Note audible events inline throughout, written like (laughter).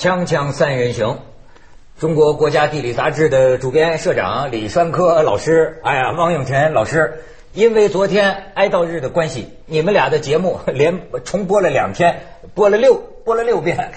锵锵三人行，中国国家地理杂志的主编、社长李栓科老师，哎呀，汪永晨老师，因为昨天哀悼日的关系，你们俩的节目连重播了两天，播了六播了六遍，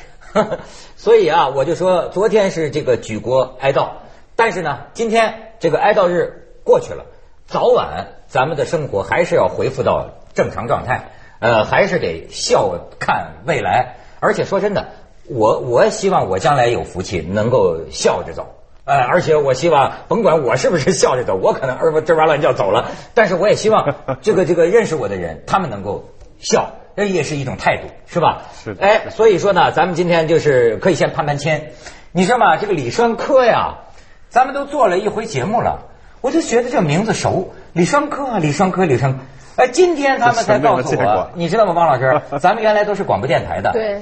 (laughs) 所以啊，我就说昨天是这个举国哀悼，但是呢，今天这个哀悼日过去了，早晚咱们的生活还是要恢复到正常状态，呃，还是得笑看未来，而且说真的。我我希望我将来有福气，能够笑着走，呃，而且我希望甭管我是不是笑着走，我可能儿吱哇乱叫走了，但是我也希望 (laughs) 这个这个认识我的人，他们能够笑，这也是一种态度，是吧？是。哎，所以说呢，咱们今天就是可以先攀攀签，你知道吗？这个李栓科呀，咱们都做了一回节目了，我就觉得这名字熟，李栓科啊，李栓科，李栓，哎，今天他们才告诉我，你知道吗，汪老师，(laughs) 咱们原来都是广播电台的，对。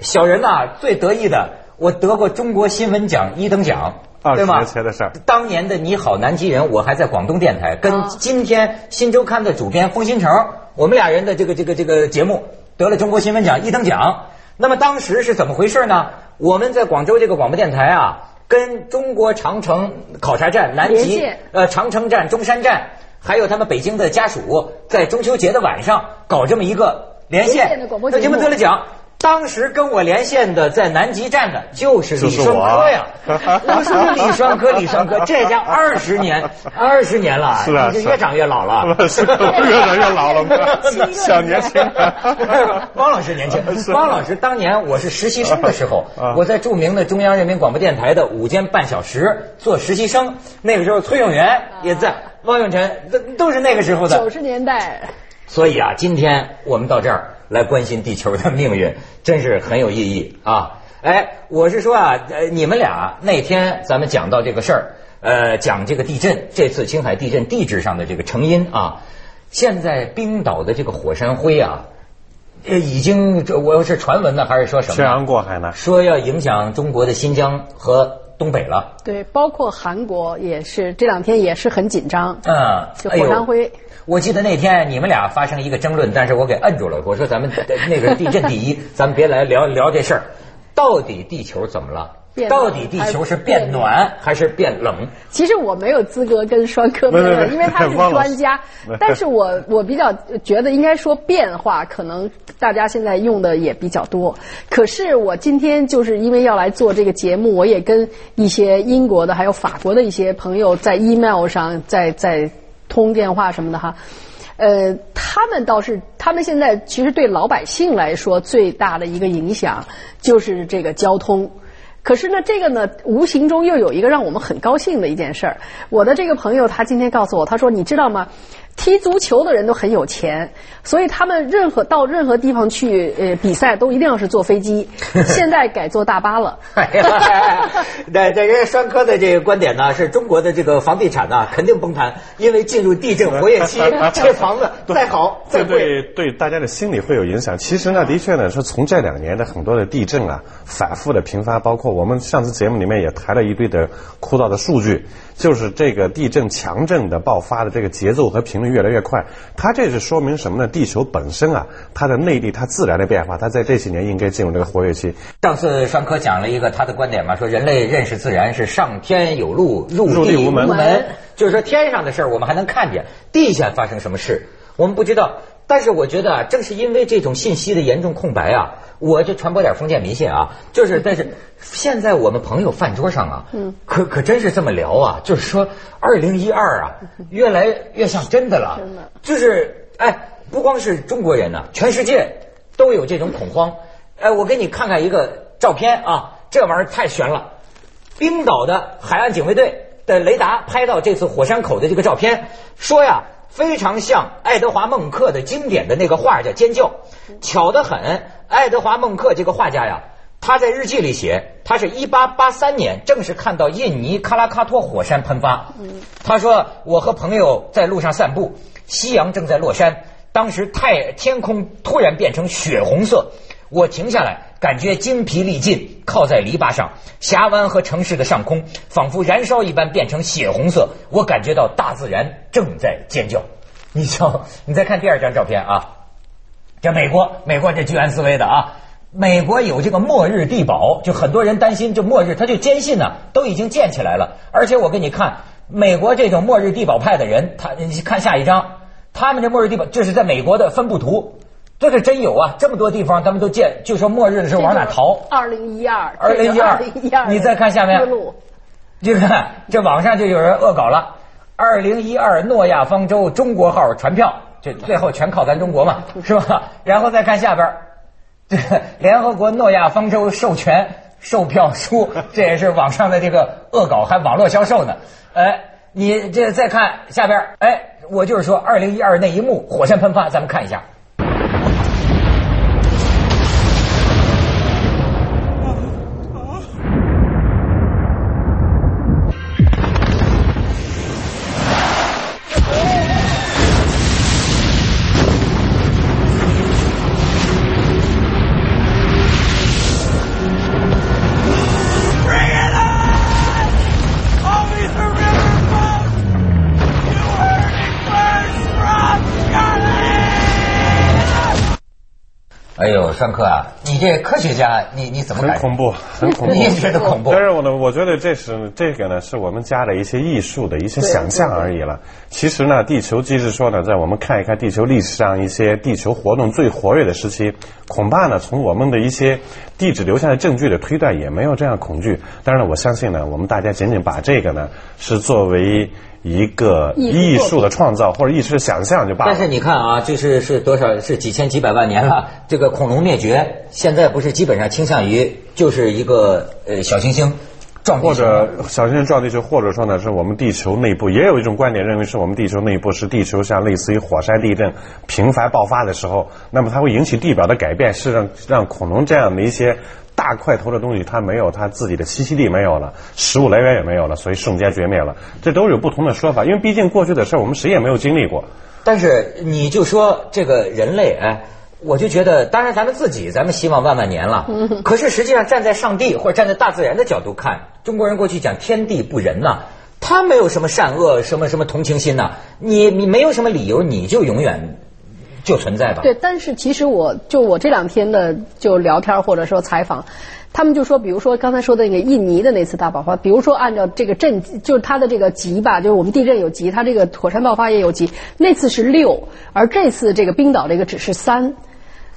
小人呐，最得意的，我得过中国新闻奖一等奖，对吗？前的事儿。当年的你好南极人，我还在广东电台，跟今天新周刊的主编封新成，我们俩人的这个这个这个节目得了中国新闻奖一等奖。那么当时是怎么回事呢？我们在广州这个广播电台啊，跟中国长城考察站、南极呃长城站、中山站，还有他们北京的家属，在中秋节的晚上搞这么一个连线，那节目得了奖。当时跟我连线的在南极站的就是李双科呀，(laughs) 我说李双科，李双科，(laughs) 这家二十年，二十年了，是啊，你越长越老了，(laughs) 是越长越老了？小年轻，汪老师年轻，汪老师当年我是实习生的时候，我在著名的中央人民广播电台的午间半小时做实习生，那个时候崔永元也在，汪永辰都都是那个时候的。九十年代。所以啊，今天我们到这儿来关心地球的命运，真是很有意义啊！哎，我是说啊，呃，你们俩那天咱们讲到这个事儿，呃，讲这个地震，这次青海地震地质上的这个成因啊，现在冰岛的这个火山灰啊，呃，已经这我是传闻呢，还是说什么？漂洋过海呢？说要影响中国的新疆和东北了。对，包括韩国也是这两天也是很紧张。嗯，就火山灰。我记得那天你们俩发生一个争论，但是我给摁住了。我说咱们那个地震第一，咱们别来聊聊这事儿。到底地球怎么了？到底地球是变暖还是变冷？其实我没有资格跟双科辩论，因为他是专家。(laughs) 但是我我比较觉得应该说变化，可能大家现在用的也比较多。可是我今天就是因为要来做这个节目，我也跟一些英国的还有法国的一些朋友在 email 上在在。通电话什么的哈，呃，他们倒是，他们现在其实对老百姓来说最大的一个影响就是这个交通。可是呢，这个呢，无形中又有一个让我们很高兴的一件事儿。我的这个朋友他今天告诉我，他说：“你知道吗？”踢足球的人都很有钱，所以他们任何到任何地方去呃比赛都一定要是坐飞机。(laughs) 现在改坐大巴了。(laughs) 对，这人家双科的这个观点呢，是中国的这个房地产呢肯定崩盘，因为进入地震活跃期，(laughs) 这房子再好再贵，对对大家的心理会有影响。其实呢，的确呢，说从这两年的很多的地震啊，反复的频发，包括我们上次节目里面也谈了一堆的枯燥的数据，就是这个地震强震的爆发的这个节奏和频率。越来越快，它这是说明什么呢？地球本身啊，它的内地它自然的变化，它在这几年应该进入这个活跃期。上次双科讲了一个他的观点嘛，说人类认识自然是上天有路，入地无门，就是说天上的事儿我们还能看见，地下发生什么事我们不知道。但是我觉得啊，正是因为这种信息的严重空白啊，我就传播点封建迷信啊，就是但是现在我们朋友饭桌上啊，嗯，可可真是这么聊啊，就是说二零一二啊，越来越像真的了，真的，就是哎，不光是中国人呢，全世界都有这种恐慌。哎，我给你看看一个照片啊，这玩意儿太悬了，冰岛的海岸警卫队的雷达拍到这次火山口的这个照片，说呀。非常像爱德华孟克的经典的那个画叫《尖叫》，巧得很。爱德华孟克这个画家呀，他在日记里写，他是一八八三年正是看到印尼喀拉喀托火山喷发。他说：“我和朋友在路上散步，夕阳正在落山，当时太天空突然变成血红色。”我停下来，感觉精疲力尽，靠在篱笆上。峡湾和城市的上空仿佛燃烧一般，变成血红色。我感觉到大自然正在尖叫。你瞧，你再看第二张照片啊，这美国，美国这居安思危的啊，美国有这个末日地堡，就很多人担心，就末日，他就坚信呢，都已经建起来了。而且我给你看，美国这种末日地堡派的人，他你看下一张，他们这末日地堡，这是在美国的分布图，这是真有啊，这么多地方他们都建，就说末日的时候往哪逃？二零一二，二零一二，你再看下面，这个这网上就有人恶搞了，二零一二诺亚方舟中国号船票，这最后全靠咱中国嘛，是吧？然后再看下边。这 (laughs) 联合国诺亚方舟授权售票书，这也是网上的这个恶搞，还网络销售呢。哎，你这再看下边，哎，我就是说，二零一二那一幕火山喷发，咱们看一下。哎呦，上课啊！你这科学家，你你怎么很恐怖，很恐怖，你也觉得恐怖？但是我呢，我觉得这是这个呢，是我们加的一些艺术的一些想象而已了。其实呢，地球即是说呢，在我们看一看地球历史上一些地球活动最活跃的时期，恐怕呢，从我们的一些地质留下的证据的推断，也没有这样恐惧。当然了，我相信呢，我们大家仅仅把这个呢，是作为。一个艺术的创造或者艺术的想象就罢了。但是你看啊，这是是多少？是几千几百万年了。这个恐龙灭绝，现在不是基本上倾向于就是一个呃小行星撞或者小行星撞地球，或者说呢是我们地球内部也有一种观点认为是我们地球内部是地球像类似于火山地震频繁爆发的时候，那么它会引起地表的改变，是让让恐龙这样的一些。大块头的东西，它没有它自己的栖息地，没有了，食物来源也没有了，所以瞬间绝灭了。这都有不同的说法，因为毕竟过去的事儿我们谁也没有经历过。但是你就说这个人类，哎，我就觉得，当然咱们自己，咱们希望万万年了。可是实际上站在上帝或者站在大自然的角度看，中国人过去讲天地不仁呐，他没有什么善恶，什么什么同情心呐，你你没有什么理由，你就永远。就存在吧。对，但是其实我就我这两天的就聊天或者说采访，他们就说，比如说刚才说的那个印尼的那次大爆发，比如说按照这个震，就是它的这个级吧，就是我们地震有级，它这个火山爆发也有级，那次是六，而这次这个冰岛这个只是三。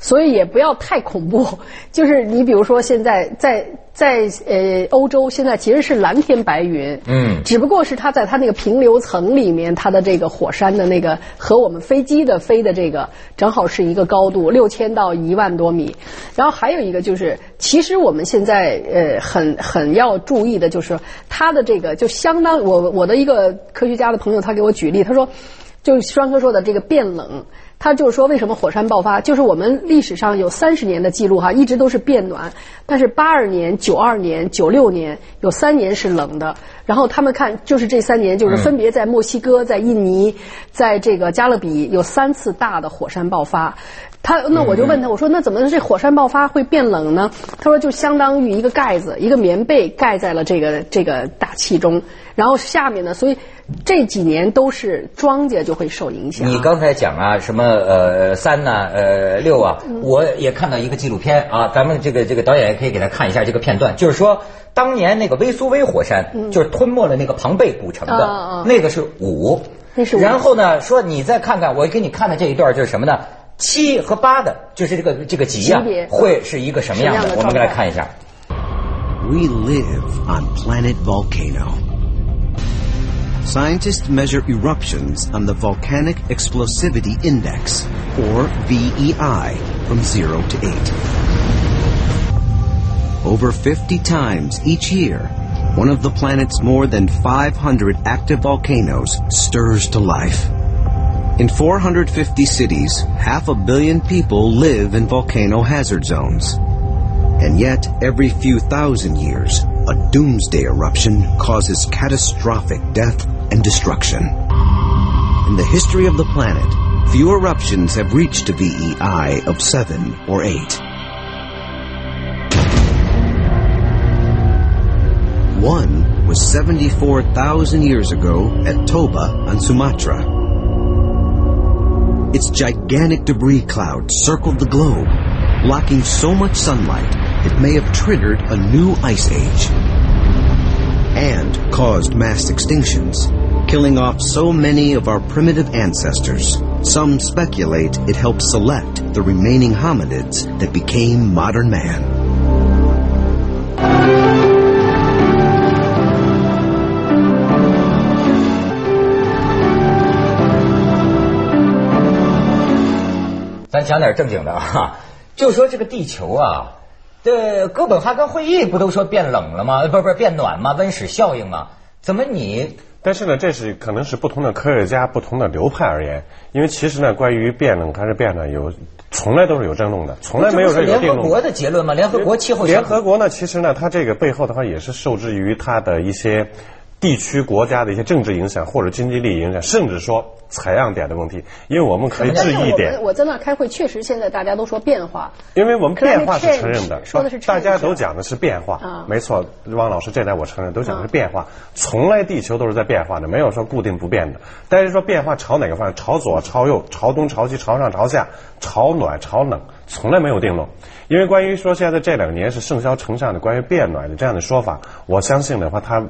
所以也不要太恐怖，(laughs) 就是你比如说现在在在呃欧洲，现在其实是蓝天白云，嗯，只不过是它在它那个平流层里面，它的这个火山的那个和我们飞机的飞的这个正好是一个高度，六千到一万多米。然后还有一个就是，其实我们现在呃很很要注意的就是它的这个就相当我我的一个科学家的朋友他给我举例，他说，就双哥说的这个变冷。他就是说，为什么火山爆发？就是我们历史上有三十年的记录哈，一直都是变暖，但是八二年、九二年、九六年有三年是冷的。然后他们看，就是这三年，就是分别在墨西哥、在印尼、在这个加勒比有三次大的火山爆发。他那我就问他，我说那怎么这火山爆发会变冷呢？他说就相当于一个盖子，一个棉被盖在了这个这个大气中，然后下面呢，所以这几年都是庄稼就会受影响。你刚才讲啊，什么呃三呢呃六啊，我也看到一个纪录片啊，咱们这个这个导演也可以给他看一下这个片段，就是说当年那个威苏威火山就是吞没了那个庞贝古城的那个是五，那是然后呢说你再看看我给你看的这一段就是什么呢？七和八的，就是这个这个级啊，会是一个什么样的？我们来看一下。We live on planet volcano. Scientists measure eruptions on the Volcanic Explosivity Index, or VEI, from 0 to 8. Over 50 times each year, one of the planet's more than 500 active volcanoes stirs to life. In 450 cities, half a billion people live in volcano hazard zones. And yet, every few thousand years, a doomsday eruption causes catastrophic death and destruction. In the history of the planet, few eruptions have reached a VEI of 7 or 8. One was 74,000 years ago at Toba on Sumatra. Its gigantic debris cloud circled the globe, blocking so much sunlight it may have triggered a new ice age and caused mass extinctions, killing off so many of our primitive ancestors. Some speculate it helped select the remaining hominids that became modern man. 咱讲点正经的啊，就说这个地球啊， 这哥本哈根会议不都说变冷了吗？不是不是变暖吗？温室效应吗？怎么你？但是呢，这是可能是不同的科学家、不同的流派而言，因为其实呢，关于变冷还是变暖，有从来都是有争论的，从来没有说有联合国的结论吗？联合国气候联合国呢，其实呢，它这个背后的话也是受制于它的一些。地区国家的一些政治影响或者经济利益影响，甚至说采样点的问题，因为我们可以质疑一点。我在那开会，确实现在大家都说变化。因为我们变化是承认的，说的是大家都讲的是变化。啊，没错，汪老师这点我承认，都讲的是变化。从来地球都是在变化的，没有说固定不变的。但是说变化朝哪个方向？朝左、朝右、朝东、朝西、朝上、朝下、朝暖、朝冷，从来没有定论。因为关于说现在这两年是盛嚣成上的关于变暖的这样的说法，我相信的话，它。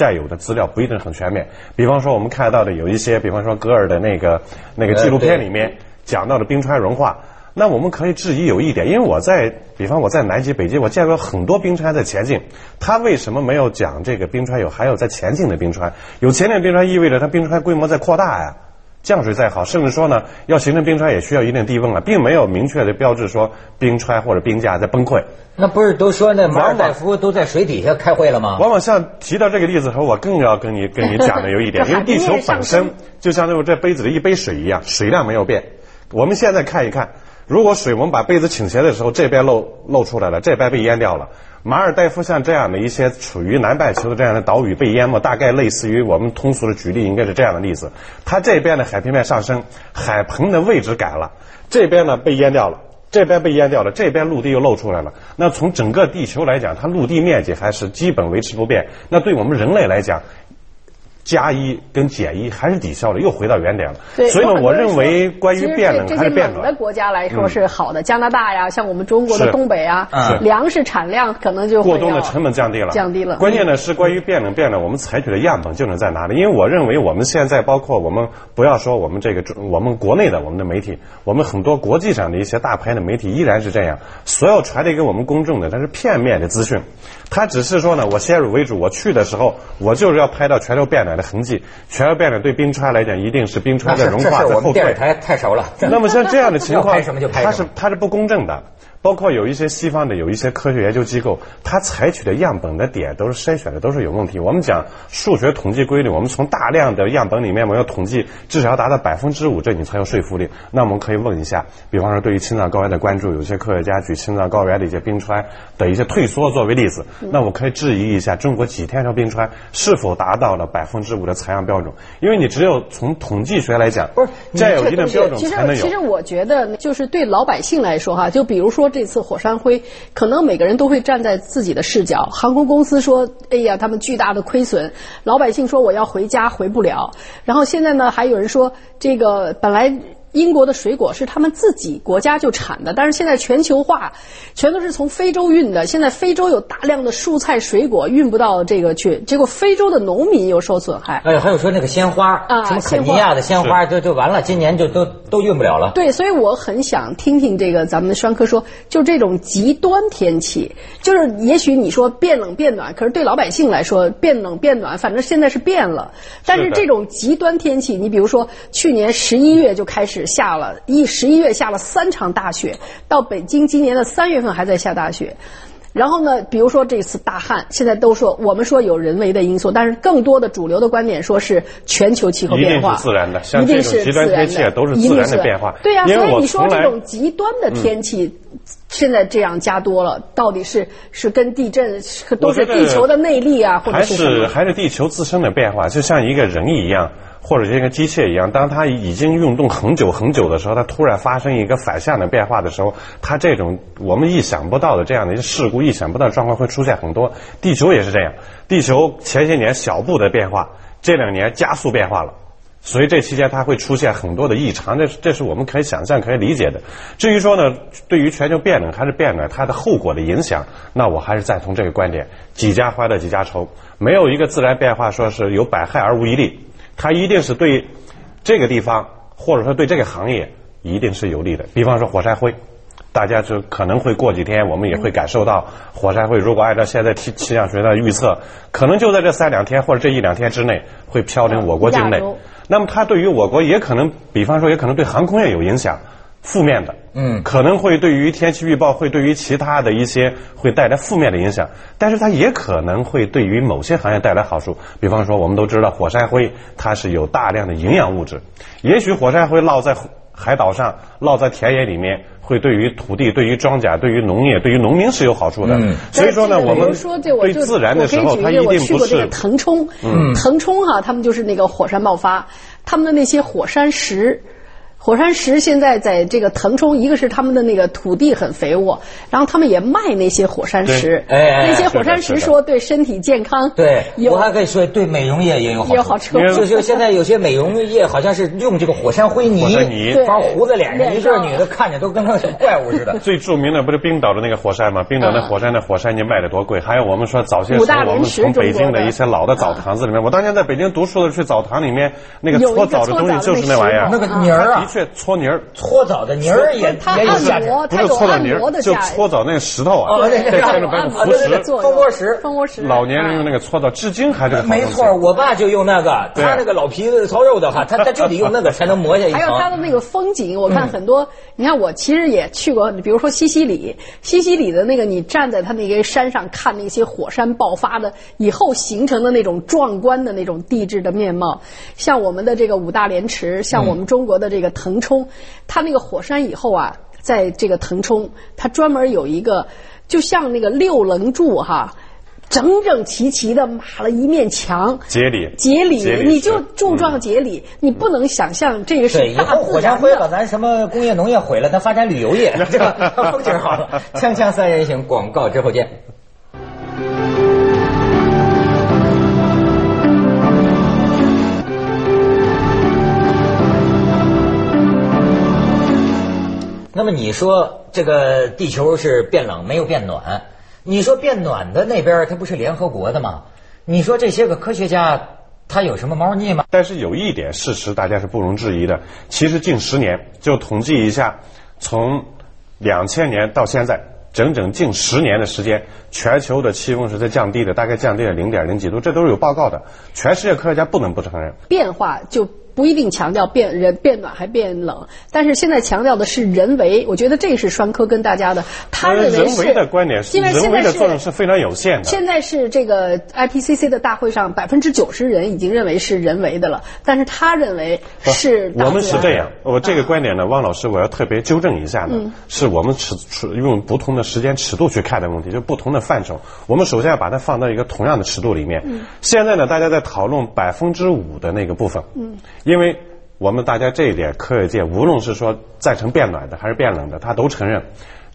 占有的资料不一定很全面，比方说我们看到的有一些，比方说格尔的那个那个纪录片里面讲到的冰川融化，那我们可以质疑有一点，因为我在，比方我在南极、北极，我见过很多冰川在前进，它为什么没有讲这个冰川有还有在前进的冰川？有前进冰川意味着它冰川规模在扩大呀。降水再好，甚至说呢，要形成冰川也需要一定低温了，并没有明确的标志说冰川或者冰架在崩溃。那不是都说那马尔代夫都在水底下开会了吗？往往像提到这个例子时候，我更要跟你跟你讲的有一点，因为地球本身就像这这杯子的一杯水一样，水量没有变。我们现在看一看，如果水我们把杯子倾斜的时候，这边漏漏出来了，这边被淹掉了。马尔代夫像这样的一些处于南半球的这样的岛屿被淹没，大概类似于我们通俗的举例应该是这样的例子。它这边的海平面上升，海盆的位置改了，这边呢被淹掉了，这边被淹掉了，这边陆地又露出来了。那从整个地球来讲，它陆地面积还是基本维持不变。那对我们人类来讲，加一跟减一还是抵消了，又回到原点了。所以呢，我认为关于变冷还是变暖的国家来说是好的。加拿大呀，像我们中国的东北啊，粮食产量可能就过冬的成本降低了，降低了。关键呢是关于变冷变暖，我们采取的样本究竟在哪里？因为我认为我们现在包括我们不要说我们这个我们国内的我们的媒体，我们很多国际上的一些大牌的媒体依然是这样，所有传递给我们公众的它是片面的资讯。它只是说呢，我先入为主，我去的时候，我就是要拍到全球变暖的痕迹。全要变了对冰川来讲，一定是冰川的融化的后退。台太熟了。那么像这样的 (laughs) 情况，它是它是不公正的。包括有一些西方的有一些科学研究机构，它采取的样本的点都是筛选的都是有问题。我们讲数学统计规律，我们从大量的样本里面，我们要统计至少要达到百分之五，这你才有说服力。那我们可以问一下，比方说对于青藏高原的关注，有些科学家举青藏高原的一些冰川的一些退缩作为例子，那我可以质疑一下中国几天条冰川是否达到了百分之五的采样标准？因为你只有从统计学来讲，不是占有一定标准才能有。其实，其实我觉得就是对老百姓来说哈，就比如说。这次火山灰，可能每个人都会站在自己的视角。航空公司说：“哎呀，他们巨大的亏损。”老百姓说：“我要回家，回不了。”然后现在呢，还有人说：“这个本来。”英国的水果是他们自己国家就产的，但是现在全球化，全都是从非洲运的。现在非洲有大量的蔬菜水果运不到这个去，结果非洲的农民又受损害。哎，还有说那个鲜花啊，什么肯尼亚的鲜花，就就完了，今年就都都运不了了。对，所以我很想听听这个咱们的双科说，就这种极端天气，就是也许你说变冷变暖，可是对老百姓来说变冷变暖，反正现在是变了。但是这种极端天气，你比如说去年十一月就开始。下了一十一月下了三场大雪，到北京今年的三月份还在下大雪。然后呢，比如说这次大旱，现在都说我们说有人为的因素，但是更多的主流的观点说是全球气候变化，一定是自然的，像这种极端天气都是自然的变化。对呀，所以你说这种极端的天气现在这样加多了，到底是是跟地震都是地球的内力啊，或者是还是还是地球自身的变化，就像一个人一样。或者像个机械一样，当它已经运动很久很久的时候，它突然发生一个反向的变化的时候，它这种我们意想不到的这样的一些事故、意想不到的状况会出现很多。地球也是这样，地球前些年小步的变化，这两年加速变化了。所以这期间它会出现很多的异常，这是这是我们可以想象、可以理解的。至于说呢，对于全球变冷还是变暖，它的后果的影响，那我还是赞同这个观点：几家欢乐几家愁。没有一个自然变化说是有百害而无一利，它一定是对这个地方或者说对这个行业一定是有利的。比方说火山灰。大家就可能会过几天，我们也会感受到火山灰。如果按照现在气气象学的预测，可能就在这三两天或者这一两天之内会飘临我国境内。那么它对于我国也可能，比方说也可能对航空业有影响，负面的。嗯，可能会对于天气预报，会对于其他的一些会带来负面的影响。但是它也可能会对于某些行业带来好处。比方说，我们都知道火山灰它是有大量的营养物质，也许火山灰落在海岛上，落在田野里面。会对于土地、对于庄稼、对于农业、对于农民是有好处的。所以说呢，我们对自然的时候，它一定不是腾冲。嗯腾冲哈，他们就是那个火山爆发，他们的那些火山石。火山石现在在这个腾冲，一个是他们的那个土地很肥沃，然后他们也卖那些火山石。哎，那些火山石说对身体健康。对，我还可以说对美容业也有好处。有好处。就就现在有些美容业好像是用这个火山灰泥，放胡子脸上，一个女的看着都跟那怪物似的。最著名的不是冰岛的那个火山吗？冰岛那火山那火山泥卖的多贵？还有我们说早些时候我们从北京的一些老的澡堂子里面，我当年在北京读书的去澡堂里面，那个搓澡的东西就是那玩意儿，那个泥儿啊。确搓泥儿，搓澡的泥儿也也有价值，不是搓澡泥儿，就搓澡那个石头啊，对对对，蜂窝石，蜂窝石，老年人用那个搓澡，至今还是没错，我爸就用那个，他那个老皮子糙肉的话，他 (laughs) 他就得用那个才能磨下去。还有他的那个风景，我看很多，你看我其实也去过，比如说西西里，西西里的那个，你站在他那个山上看那些火山爆发的以后形成的那种壮观的那种地质的面貌，像我们的这个五大连池，像我们中国的这个腾冲。它那个火山以后啊，在这个腾冲，它专门有一个，就像那个六棱柱哈，整整齐齐的码了一面墙。节理。节理，你就柱状节理，你不能想象这个是大自然火山灰把咱什么工业农业毁了，咱发展旅游业，这个风景好了。锵锵三人行，广告之后见。么你说这个地球是变冷没有变暖？你说变暖的那边它不是联合国的吗？你说这些个科学家他有什么猫腻吗？但是有一点事实大家是不容置疑的，其实近十年就统计一下，从两千年到现在，整整近十年的时间，全球的气温是在降低的，大概降低了零点零几度，这都是有报告的，全世界科学家不能不承认变化就。不一定强调变人变暖还变冷，但是现在强调的是人为。我觉得这是双科跟大家的，他认为是人为的观点，因为人为的作用是非常有限的。现在是这个 IPCC 的大会上，百分之九十人已经认为是人为的了，但是他认为是。我们是这样，我这个观点呢，汪老师，我要特别纠正一下呢，是我们尺尺用不同的时间尺度去看的问题，就不同的范畴。我们首先要把它放到一个同样的尺度里面。现在呢，大家在讨论百分之五的那个部分。嗯。因为我们大家这一点，科学界无论是说赞成变暖的还是变冷的，他都承认，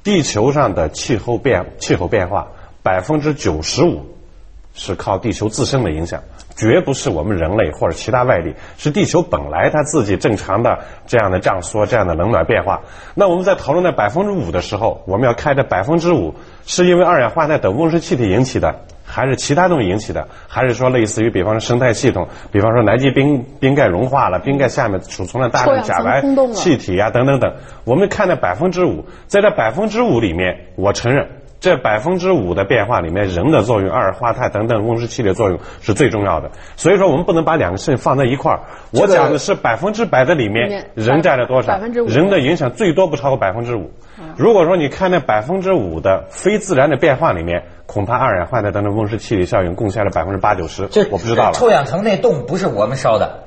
地球上的气候变气候变化百分之九十五是靠地球自身的影响，绝不是我们人类或者其他外力，是地球本来它自己正常的这样的胀缩、这样的冷暖变化。那我们在讨论那百分之五的时候，我们要看这百分之五是因为二氧化碳等温室气体引起的。还是其他东西引起的，还是说类似于，比方说生态系统，比方说南极冰冰盖融化了，冰盖下面储存了大量甲烷气体啊，等等等。我们看那百分之五，在这百分之五里面，我承认这百分之五的变化里面，人的作用、二氧化碳等等温室气体的作用是最重要的。所以说，我们不能把两个事情放在一块儿。我讲的是百分之百的里面，人占了多少？人的影响最多不超过百分之五。如果说你看那百分之五的非自然的变化里面。恐怕二氧化碳等等温室气体效应贡献了百分之八九十，这我不知道了。臭氧层那洞不是我们烧的，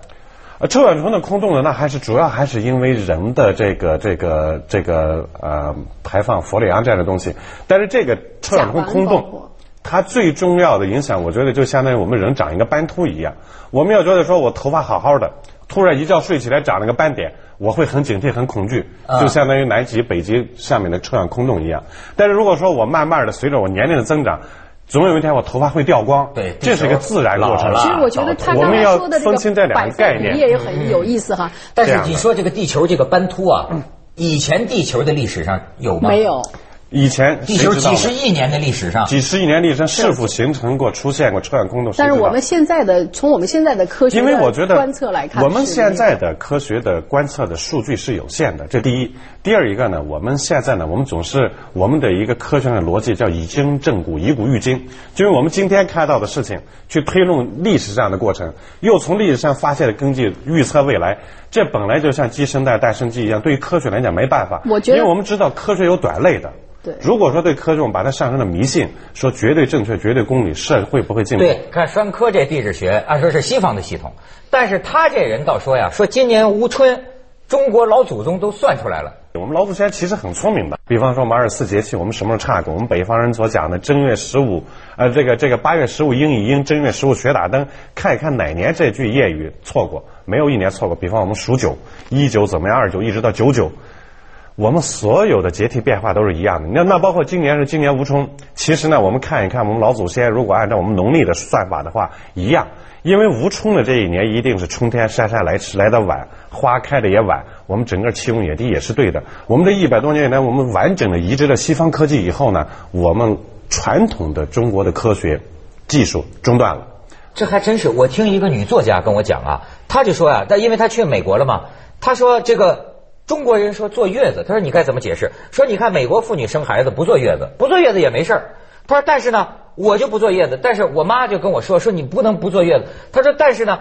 呃，臭氧层的空洞呢，那还是主要还是因为人的这个这个这个呃排放氟利昂这样的东西。但是这个臭氧层空洞，它最重要的影响，我觉得就相当于我们人长一个斑秃一样。我们要觉得说我头发好好的，突然一觉睡起来长了个斑点。我会很警惕、很恐惧，就相当于南极、北极下面的臭氧空洞一样。但是如果说我慢慢的随着我年龄的增长，总有一天我头发会掉光，对，这是一个自然过程。其实我觉得他刚才说的这个百分比也很有意思哈。但是你说这个地球这个斑秃啊，以前地球的历史上有吗？没有。以前地球几十亿年的历史上，几十亿年历史上是否形成过、出现过车辆空洞？但是我们现在的从我们现在的科学因为我觉得观测来看，我们现在的科学的观测的数据是有限的。这第一，第二一个呢，我们现在呢，我们总是我们的一个科学的逻辑叫以经证古，以古喻今，就是我们今天看到的事情去推论历史上的过程，又从历史上发现的根据预测未来。这本来就像鸡生蛋，蛋生鸡一样，对于科学来讲没办法。我觉得，因为我们知道科学有短类的。对，如果说对科学我们把它上升了迷信，说绝对正确、绝对公理，社会不会进步。对，看栓科这地质学，按说是西方的系统，但是他这人倒说呀，说今年无春，中国老祖宗都算出来了。我们老祖先其实很聪明的，比方说我们二十四节气，我们什么时候差过？我们北方人所讲的正月十五，呃，这个这个八月十五应一应，正月十五雪打灯，看一看哪年这句谚语错过，没有一年错过。比方我们数九，一九怎么样？二九一直到九九。我们所有的节气变化都是一样的，那那包括今年是今年无冲，其实呢，我们看一看我们老祖先如果按照我们农历的算法的话，一样，因为无冲的这一年一定是春天姗姗来迟来的晚，花开的也晚，我们整个气温也低也是对的。我们这一百多年以来，我们完整的移植了西方科技以后呢，我们传统的中国的科学技术中断了。这还真是，我听一个女作家跟我讲啊，她就说啊，但因为她去美国了嘛，她说这个。中国人说坐月子，她说你该怎么解释？说你看美国妇女生孩子不坐月子，不坐月子也没事儿。她说但是呢，我就不坐月子，但是我妈就跟我说说你不能不坐月子。她说但是呢，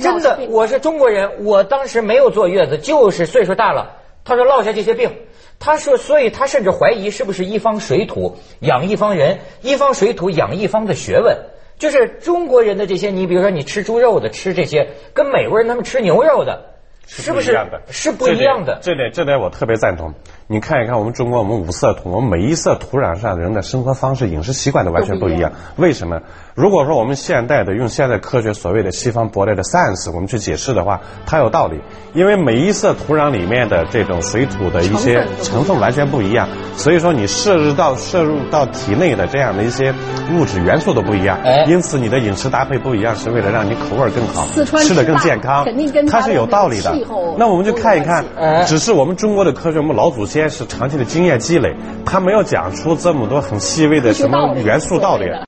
真的我是中国人，我当时没有坐月子，就是岁数大了。她说落下这些病，他说所以他甚至怀疑是不是一方水土养一方人，一方水土养一方的学问，就是中国人的这些，你比如说你吃猪肉的，吃这些，跟美国人他们吃牛肉的。是不是是不一样的？这点这点我特别赞同。你看一看我们中国，我们五色土，我们每一色土壤上的人的生活方式、饮食习惯都完全不一样。为什么？如果说我们现代的用现代科学所谓的西方舶来的 science，我们去解释的话，它有道理。因为每一色土壤里面的这种水土的一些成分完全不一样，所以说你摄入到摄入到体内的这样的一些物质元素都不一样。因此你的饮食搭配不一样，是为了让你口味更好，吃的更健康。它是有道理的。那我们就看一看，只是我们中国的科学，我们老祖先是长期的经验积累，他没有讲出这么多很细微的什么元素道理。